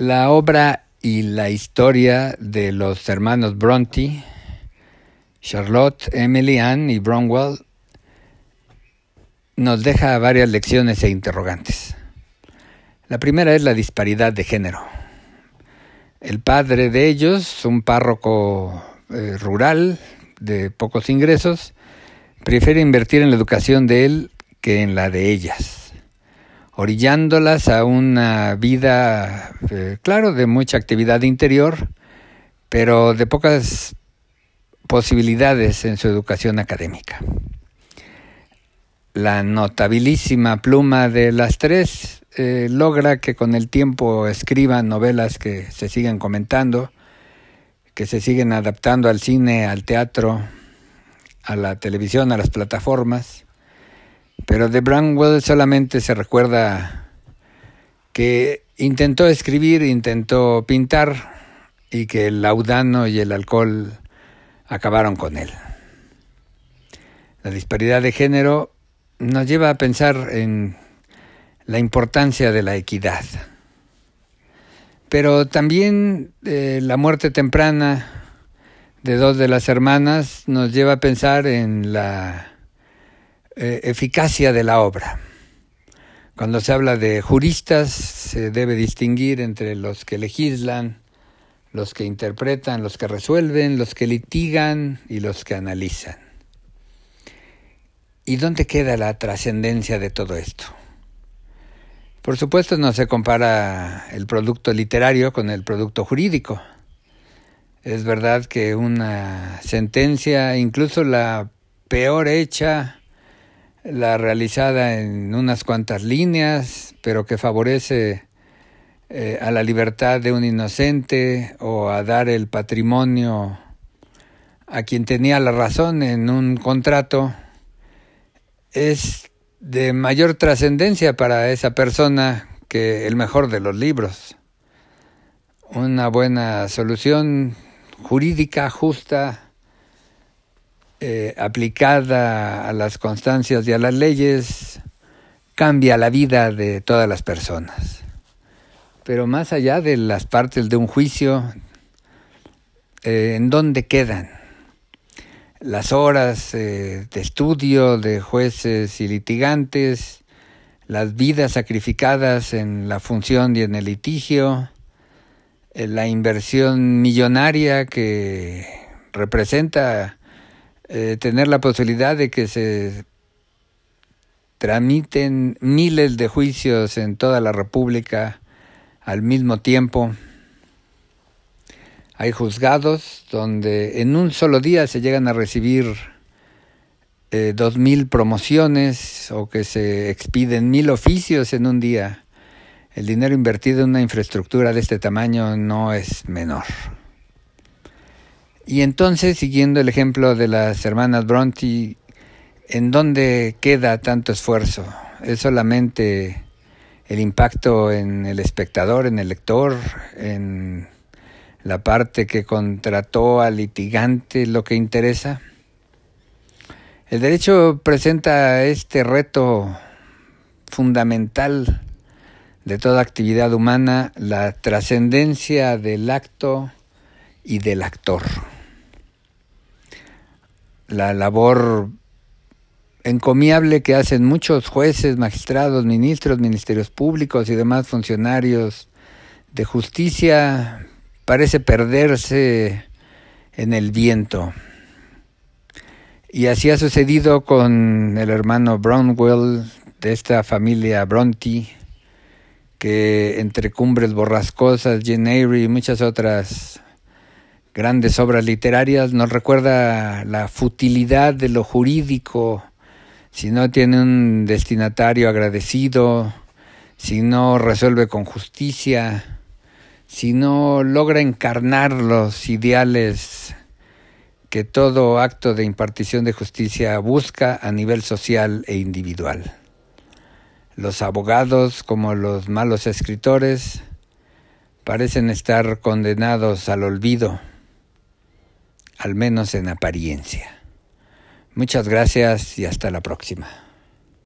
La obra y la historia de los hermanos Bronte, Charlotte, Emily, Anne y Bromwell nos deja varias lecciones e interrogantes. La primera es la disparidad de género. El padre de ellos, un párroco eh, rural de pocos ingresos, prefiere invertir en la educación de él que en la de ellas, orillándolas a una vida, eh, claro, de mucha actividad interior, pero de pocas posibilidades en su educación académica. La notabilísima pluma de las tres eh, logra que con el tiempo escriban novelas que se siguen comentando, que se siguen adaptando al cine, al teatro, a la televisión, a las plataformas. Pero de Brownwell solamente se recuerda que intentó escribir, intentó pintar y que el laudano y el alcohol acabaron con él. La disparidad de género nos lleva a pensar en la importancia de la equidad. Pero también eh, la muerte temprana de dos de las hermanas nos lleva a pensar en la eh, eficacia de la obra. Cuando se habla de juristas, se debe distinguir entre los que legislan, los que interpretan, los que resuelven, los que litigan y los que analizan. ¿Y dónde queda la trascendencia de todo esto? Por supuesto no se compara el producto literario con el producto jurídico. Es verdad que una sentencia, incluso la peor hecha, la realizada en unas cuantas líneas, pero que favorece eh, a la libertad de un inocente o a dar el patrimonio a quien tenía la razón en un contrato, es de mayor trascendencia para esa persona que el mejor de los libros. Una buena solución jurídica justa, eh, aplicada a las constancias y a las leyes, cambia la vida de todas las personas. Pero más allá de las partes de un juicio, eh, ¿en dónde quedan? Las horas eh, de estudio de jueces y litigantes, las vidas sacrificadas en la función y en el litigio, la inversión millonaria que representa eh, tener la posibilidad de que se tramiten miles de juicios en toda la República al mismo tiempo. Hay juzgados donde en un solo día se llegan a recibir eh, dos mil promociones o que se expiden mil oficios en un día el dinero invertido en una infraestructura de este tamaño no es menor. Y entonces, siguiendo el ejemplo de las hermanas Bronte, ¿en dónde queda tanto esfuerzo? ¿Es solamente el impacto en el espectador, en el lector, en la parte que contrató al litigante lo que interesa? El derecho presenta este reto fundamental de toda actividad humana la trascendencia del acto y del actor. La labor encomiable que hacen muchos jueces, magistrados, ministros, ministerios públicos y demás funcionarios de justicia parece perderse en el viento. Y así ha sucedido con el hermano Brownwell de esta familia Bronte, que entre Cumbres Borrascosas, Jane Eyre y muchas otras grandes obras literarias nos recuerda la futilidad de lo jurídico, si no tiene un destinatario agradecido, si no resuelve con justicia, si no logra encarnar los ideales que todo acto de impartición de justicia busca a nivel social e individual. Los abogados, como los malos escritores, parecen estar condenados al olvido, al menos en apariencia. Muchas gracias y hasta la próxima.